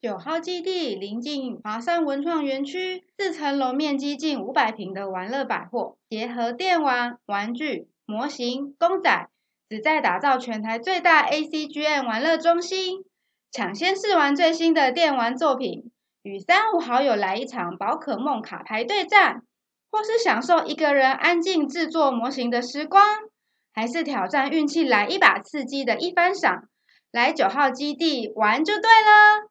九号基地临近华山文创园区，四层楼面积近五百平的玩乐百货，结合电玩、玩具、模型、公仔，旨在打造全台最大 ACGM 玩乐中心。抢先试玩最新的电玩作品，与三五好友来一场宝可梦卡牌对战，或是享受一个人安静制作模型的时光，还是挑战运气来一把刺激的一番赏，来九号基地玩就对了。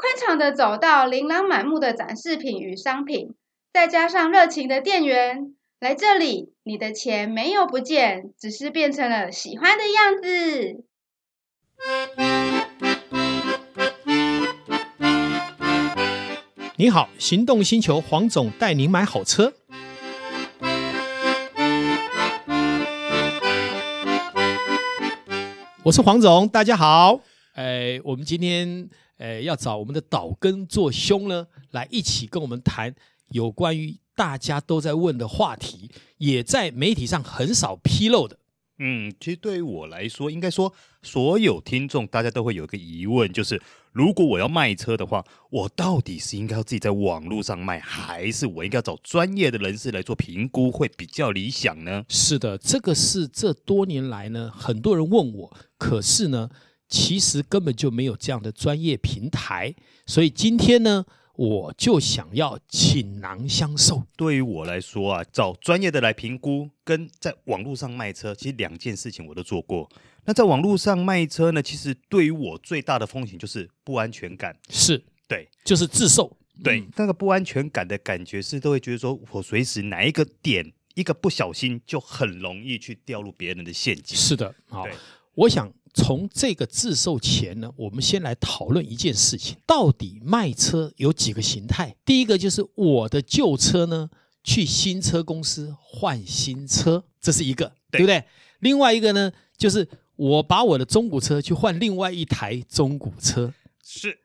宽敞的走道，琳琅满目的展示品与商品，再加上热情的店员，来这里，你的钱没有不见，只是变成了喜欢的样子。你好，行动星球黄总带您买好车。我是黄总，大家好。哎，我们今天。诶，要找我们的岛根做兄呢，来一起跟我们谈有关于大家都在问的话题，也在媒体上很少披露的。嗯，其实对于我来说，应该说所有听众大家都会有一个疑问，就是如果我要卖车的话，我到底是应该要自己在网络上卖，还是我应该要找专业的人士来做评估会比较理想呢？是的，这个是这多年来呢，很多人问我，可是呢。其实根本就没有这样的专业平台，所以今天呢，我就想要倾囊相授。对于我来说啊，找专业的来评估，跟在网络上卖车，其实两件事情我都做过。那在网络上卖车呢，其实对于我最大的风险就是不安全感。是，对，就是自售。对，那个不安全感的感觉是，都会觉得说我随时哪一个点一个不小心，就很容易去掉入别人的陷阱。是的，好，我想。从这个自售前呢，我们先来讨论一件事情：到底卖车有几个形态？第一个就是我的旧车呢，去新车公司换新车，这是一个，对，对不对？另外一个呢，就是我把我的中古车去换另外一台中古车，是。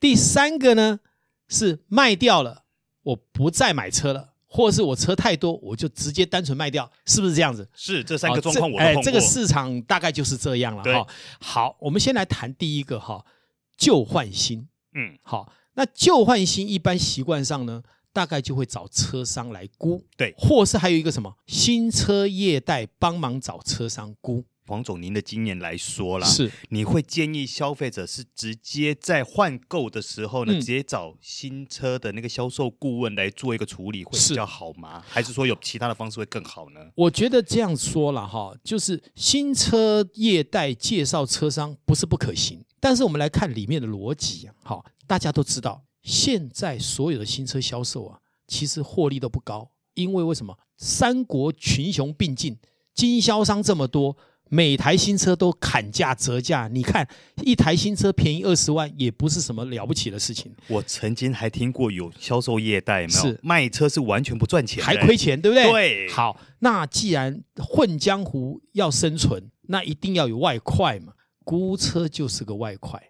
第三个呢，是卖掉了，我不再买车了。或者是我车太多，我就直接单纯卖掉，是不是这样子？是这三个状况我都碰过。哎，这个市场大概就是这样了哈。好，我们先来谈第一个哈，旧换新。嗯，好，那旧换新一般习惯上呢，大概就会找车商来估，对，或是还有一个什么新车业代帮忙找车商估。黄总，您的经验来说啦，是你会建议消费者是直接在换购的时候呢，嗯、直接找新车的那个销售顾问来做一个处理会比较好吗？是还是说有其他的方式会更好呢？我觉得这样说了哈，就是新车业代介绍车商不是不可行，但是我们来看里面的逻辑啊，好，大家都知道，现在所有的新车销售啊，其实获利都不高，因为为什么？三国群雄并进，经销商这么多。每台新车都砍价折价，你看一台新车便宜二十万，也不是什么了不起的事情。我曾经还听过有销售业代，有没有？是卖车是完全不赚钱，还亏钱，对不对？对。好，那既然混江湖要生存，那一定要有外快嘛，估车就是个外快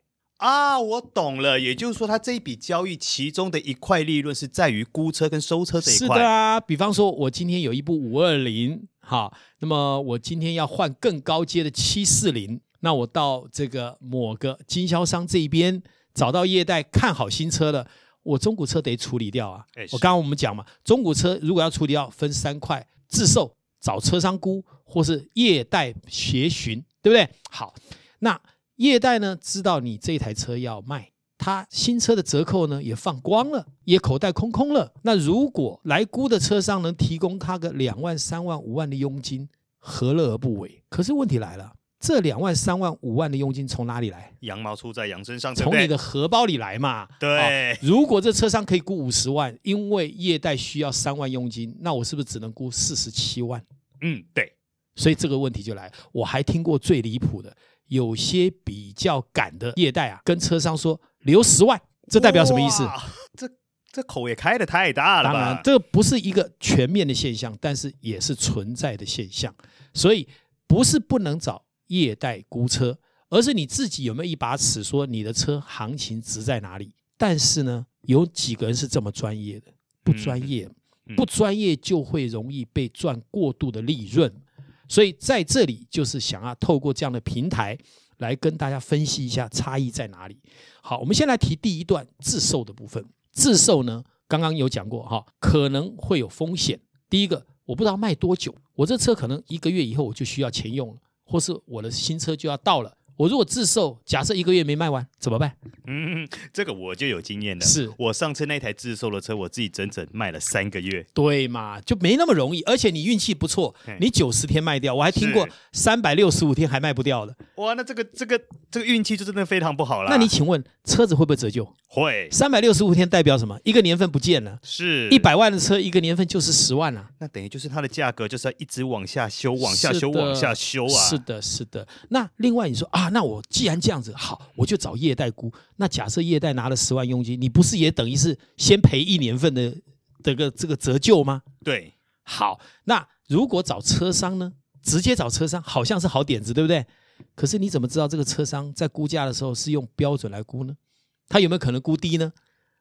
啊。我懂了，也就是说，他这一笔交易其中的一块利润是在于估车跟收车这一块。是的啊，比方说，我今天有一部五二零。好，那么我今天要换更高阶的七四零，那我到这个某个经销商这边找到业代看好新车了，我中古车得处理掉啊。我刚刚我们讲嘛，中古车如果要处理掉，分三块：自售、找车商估，或是业代协询，对不对？好，那业代呢，知道你这台车要卖。他新车的折扣呢也放光了，也口袋空空了。那如果来估的车商能提供他个两万、三万、五万的佣金，何乐而不为？可是问题来了，这两万、三万、五万的佣金从哪里来？羊毛出在羊身上，从你的荷包里来嘛。对。如果这车商可以估五十万，因为业代需要三万佣金，那我是不是只能估四十七万？嗯，对。所以这个问题就来，我还听过最离谱的，有些比较赶的业代啊，跟车商说。留十万，这代表什么意思？这这口也开得太大了吧？当然，这不是一个全面的现象，但是也是存在的现象。所以不是不能找业代估车，而是你自己有没有一把尺，说你的车行情值在哪里？但是呢，有几个人是这么专业的？不专业，不专业就会容易被赚过度的利润。所以在这里就是想要透过这样的平台。来跟大家分析一下差异在哪里。好，我们先来提第一段自售的部分。自售呢，刚刚有讲过哈，可能会有风险。第一个，我不知道卖多久，我这车可能一个月以后我就需要钱用了，或是我的新车就要到了。我如果自售，假设一个月没卖完怎么办？嗯，这个我就有经验了。是我上次那台自售的车，我自己整整卖了三个月。对嘛，就没那么容易。而且你运气不错，你九十天卖掉，我还听过三百六十五天还卖不掉的。哇，那这个这个这个运气就真的非常不好了。那你请问车子会不会折旧？会。三百六十五天代表什么？一个年份不见了。是。一百万的车，一个年份就是十万了啊。那等于就是它的价格就是要一直往下修，往下修，往下修啊。是的，是的。那另外你说啊，那我既然这样子好，我就找业代估。那假设业代拿了十万佣金，你不是也等于是先赔一年份的这个这个折旧吗？对。好，那如果找车商呢？直接找车商好像是好点子，对不对？可是你怎么知道这个车商在估价的时候是用标准来估呢？他有没有可能估低呢？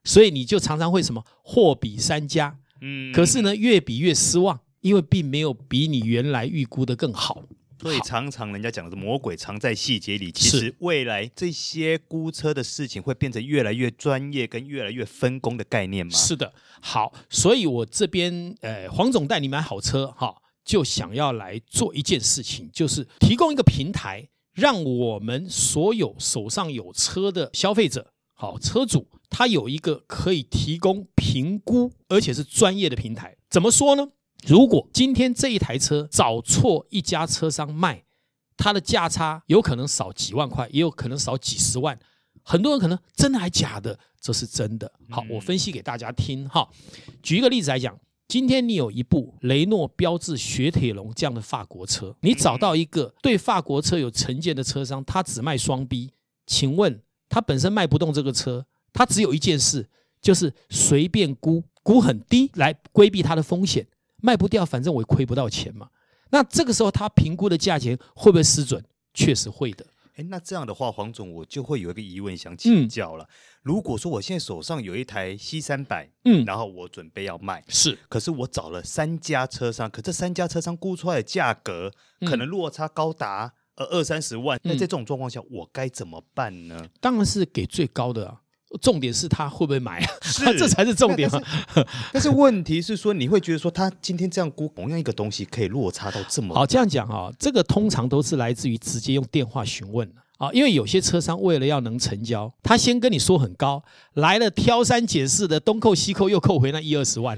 所以你就常常会什么货比三家，嗯，可是呢越比越失望，因为并没有比你原来预估的更好。所以常常人家讲的是魔鬼藏在细节里，其实未来这些估车的事情会变成越来越专业跟越来越分工的概念吗？是的，好，所以我这边呃黄总带你买好车哈，就想要来做一件事情，就是提供一个平台，让我们所有手上有车的消费者，好车主，他有一个可以提供评估而且是专业的平台。怎么说呢？如果今天这一台车找错一家车商卖，它的价差有可能少几万块，也有可能少几十万。很多人可能真的还假的，这是真的。好，我分析给大家听哈。举一个例子来讲，今天你有一部雷诺标致雪铁龙这样的法国车，你找到一个对法国车有成见的车商，他只卖双 B，请问他本身卖不动这个车，他只有一件事，就是随便估估很低来规避他的风险。卖不掉，反正我也亏不到钱嘛。那这个时候他评估的价钱会不会失准？确实会的。哎，那这样的话，黄总我就会有一个疑问想请教了。嗯、如果说我现在手上有一台 C 三百，嗯，然后我准备要卖，是，可是我找了三家车商，可这三家车商估出来的价格可能落差高达呃二三十万，那、嗯、在这种状况下，我该怎么办呢？当然是给最高的啊。重点是他会不会买啊？是，这才是重点嘛。但是问题是说，你会觉得说，他今天这样估同样一个东西，可以落差到这么好？这样讲啊，这个通常都是来自于直接用电话询问啊，因为有些车商为了要能成交，他先跟你说很高，来了挑三拣四的，东扣西扣又扣回那一二十万，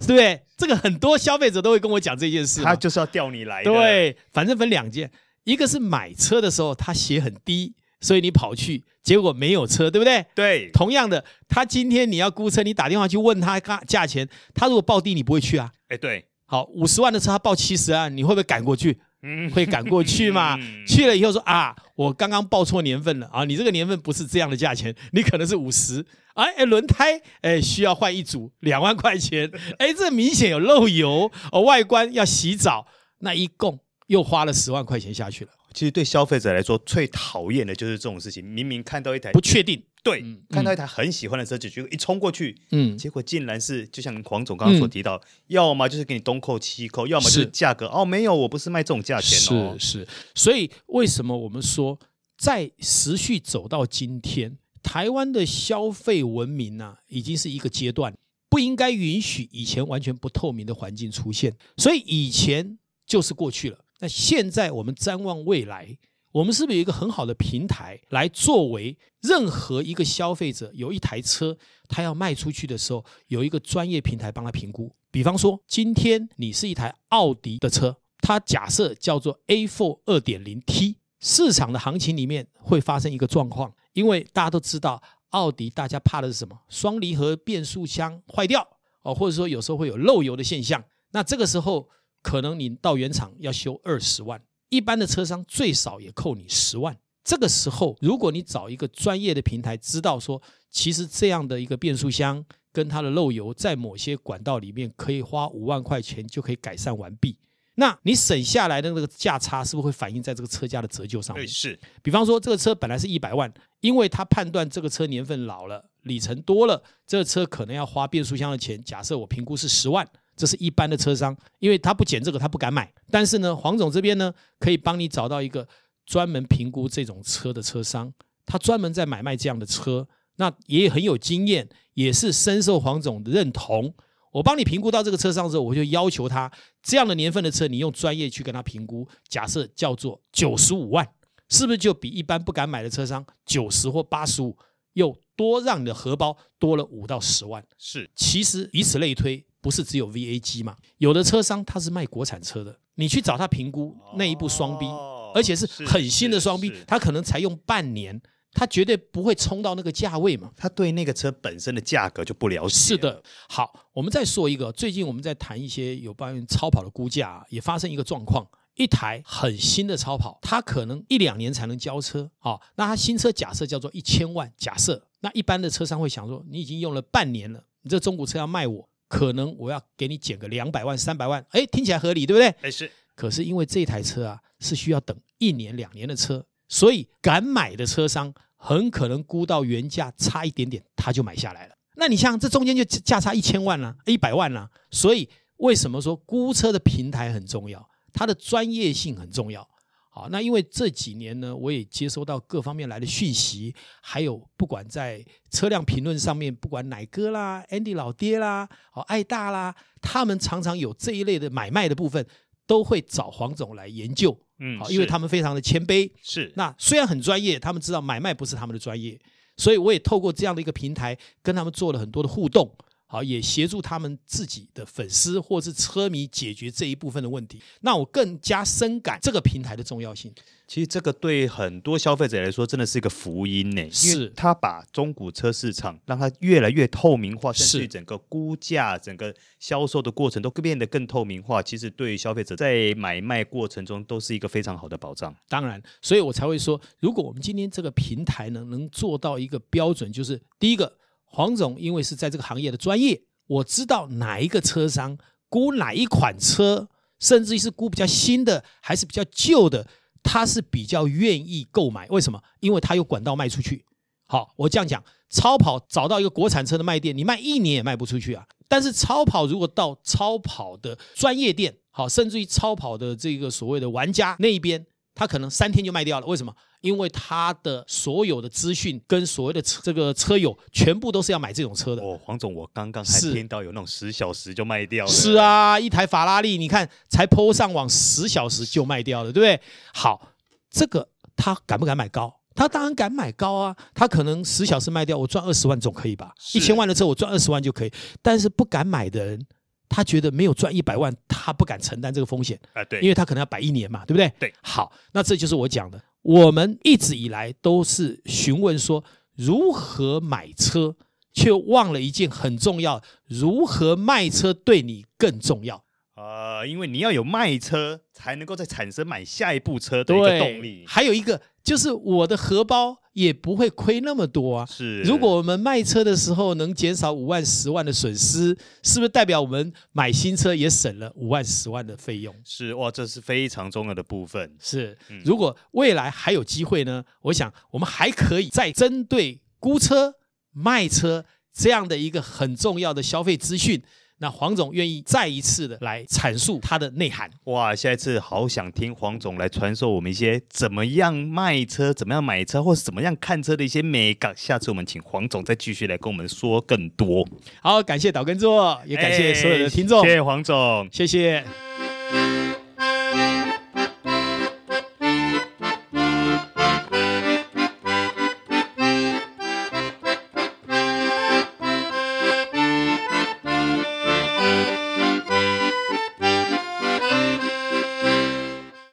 对不对？这个很多消费者都会跟我讲这件事，他就是要钓你来的。对，反正分两件，一个是买车的时候他写很低。所以你跑去，结果没有车，对不对？对。同样的，他今天你要估车，你打电话去问他价价钱，他如果报低，你不会去啊？哎，对。好，五十万的车他报七十万，你会不会赶过去？嗯，会赶过去嘛？去了以后说啊，我刚刚报错年份了啊，你这个年份不是这样的价钱，你可能是五十。哎哎，轮胎哎需要换一组，两万块钱。哎，这明显有漏油哦，外观要洗澡，那一共又花了十万块钱下去了。其实对消费者来说，最讨厌的就是这种事情。明明看到一台不确定，对，嗯、看到一台很喜欢的车，就觉得一冲过去，嗯，结果竟然是就像黄总刚刚所提到，嗯、要么就是给你东扣西扣，要么就是价格是哦，没有，我不是卖这种价钱哦。是是，所以为什么我们说，在持续走到今天，台湾的消费文明啊，已经是一个阶段，不应该允许以前完全不透明的环境出现。所以以前就是过去了。那现在我们展望未来，我们是不是有一个很好的平台来作为任何一个消费者有一台车，他要卖出去的时候，有一个专业平台帮他评估。比方说，今天你是一台奥迪的车，它假设叫做 A4 2.0T，市场的行情里面会发生一个状况，因为大家都知道，奥迪大家怕的是什么？双离合变速箱坏掉哦，或者说有时候会有漏油的现象。那这个时候，可能你到原厂要修二十万，一般的车商最少也扣你十万。这个时候，如果你找一个专业的平台，知道说其实这样的一个变速箱跟它的漏油，在某些管道里面可以花五万块钱就可以改善完毕，那你省下来的那个价差是不是会反映在这个车价的折旧上面？是。比方说，这个车本来是一百万，因为他判断这个车年份老了，里程多了，这个车可能要花变速箱的钱。假设我评估是十万。这是一般的车商，因为他不捡这个，他不敢买。但是呢，黄总这边呢，可以帮你找到一个专门评估这种车的车商，他专门在买卖这样的车，那也很有经验，也是深受黄总的认同。我帮你评估到这个车商之后，我就要求他这样的年份的车，你用专业去跟他评估。假设叫做九十五万，是不是就比一般不敢买的车商九十或八十五又多让你的荷包多了五到十万？是，其实以此类推，不是只有 VAG 嘛？有的车商他是卖国产车的，你去找他评估那一部双 B，而且是很新的双 B，他可能才用半年。他绝对不会冲到那个价位嘛？他对那个车本身的价格就不了解。是的，好，我们再说一个，最近我们在谈一些有关于超跑的估价，也发生一个状况，一台很新的超跑，它可能一两年才能交车，好，那它新车假设叫做一千万，假设，那一般的车商会想说，你已经用了半年了，你这中古车要卖我，可能我要给你减个两百万、三百万，哎，听起来合理，对不对？哎是，可是因为这台车啊是需要等一年、两年的车，所以敢买的车商。很可能估到原价差一点点，他就买下来了。那你像这中间就价差一千万了，一百万了。所以为什么说估车的平台很重要？它的专业性很重要。好，那因为这几年呢，我也接收到各方面来的讯息，还有不管在车辆评论上面，不管奶哥啦、Andy 老爹啦、哦爱大啦，他们常常有这一类的买卖的部分，都会找黄总来研究。嗯，好，因为他们非常的谦卑，是。那虽然很专业，他们知道买卖不是他们的专业，所以我也透过这样的一个平台跟他们做了很多的互动。好，也协助他们自己的粉丝或是车迷解决这一部分的问题。那我更加深感这个平台的重要性。其实这个对很多消费者来说真的是一个福音呢，是他把中古车市场让它越来越透明化，甚至整个估价、整个销售的过程都变得更透明化。其实对于消费者在买卖过程中都是一个非常好的保障。当然，所以我才会说，如果我们今天这个平台呢能做到一个标准，就是第一个。黄总因为是在这个行业的专业，我知道哪一个车商估哪一款车，甚至于是估比较新的还是比较旧的，他是比较愿意购买。为什么？因为他有管道卖出去。好，我这样讲，超跑找到一个国产车的卖店，你卖一年也卖不出去啊。但是超跑如果到超跑的专业店，好，甚至于超跑的这个所谓的玩家那一边，他可能三天就卖掉了。为什么？因为他的所有的资讯跟所谓的车这个车友全部都是要买这种车的哦，黄总，我刚刚还听到有那种十小时就卖掉了。是啊，一台法拉利，你看才 po 上网十小时就卖掉了，对不对？好，这个他敢不敢买高？他当然敢买高啊，他可能十小时卖掉，我赚二十万总可以吧？一千万的车我赚二十万就可以，但是不敢买的人。他觉得没有赚一百万，他不敢承担这个风险啊，对，因为他可能要摆一年嘛，对不对？对，好，那这就是我讲的。我们一直以来都是询问说如何买车，却忘了一件很重要：如何卖车对你更重要。呃，因为你要有卖车，才能够再产生买下一部车的一个动力。还有一个就是我的荷包也不会亏那么多啊。是，如果我们卖车的时候能减少五万、十万的损失，是不是代表我们买新车也省了五万、十万的费用？是哇，这是非常重要的部分。是，如果未来还有机会呢？我想我们还可以再针对估车、卖车这样的一个很重要的消费资讯。那黄总愿意再一次的来阐述它的内涵。哇，下一次好想听黄总来传授我们一些怎么样卖车、怎么样买车，或是怎么样看车的一些美感。下次我们请黄总再继续来跟我们说更多。好，感谢岛根座，也感谢所有的听众。谢谢黄总，谢谢。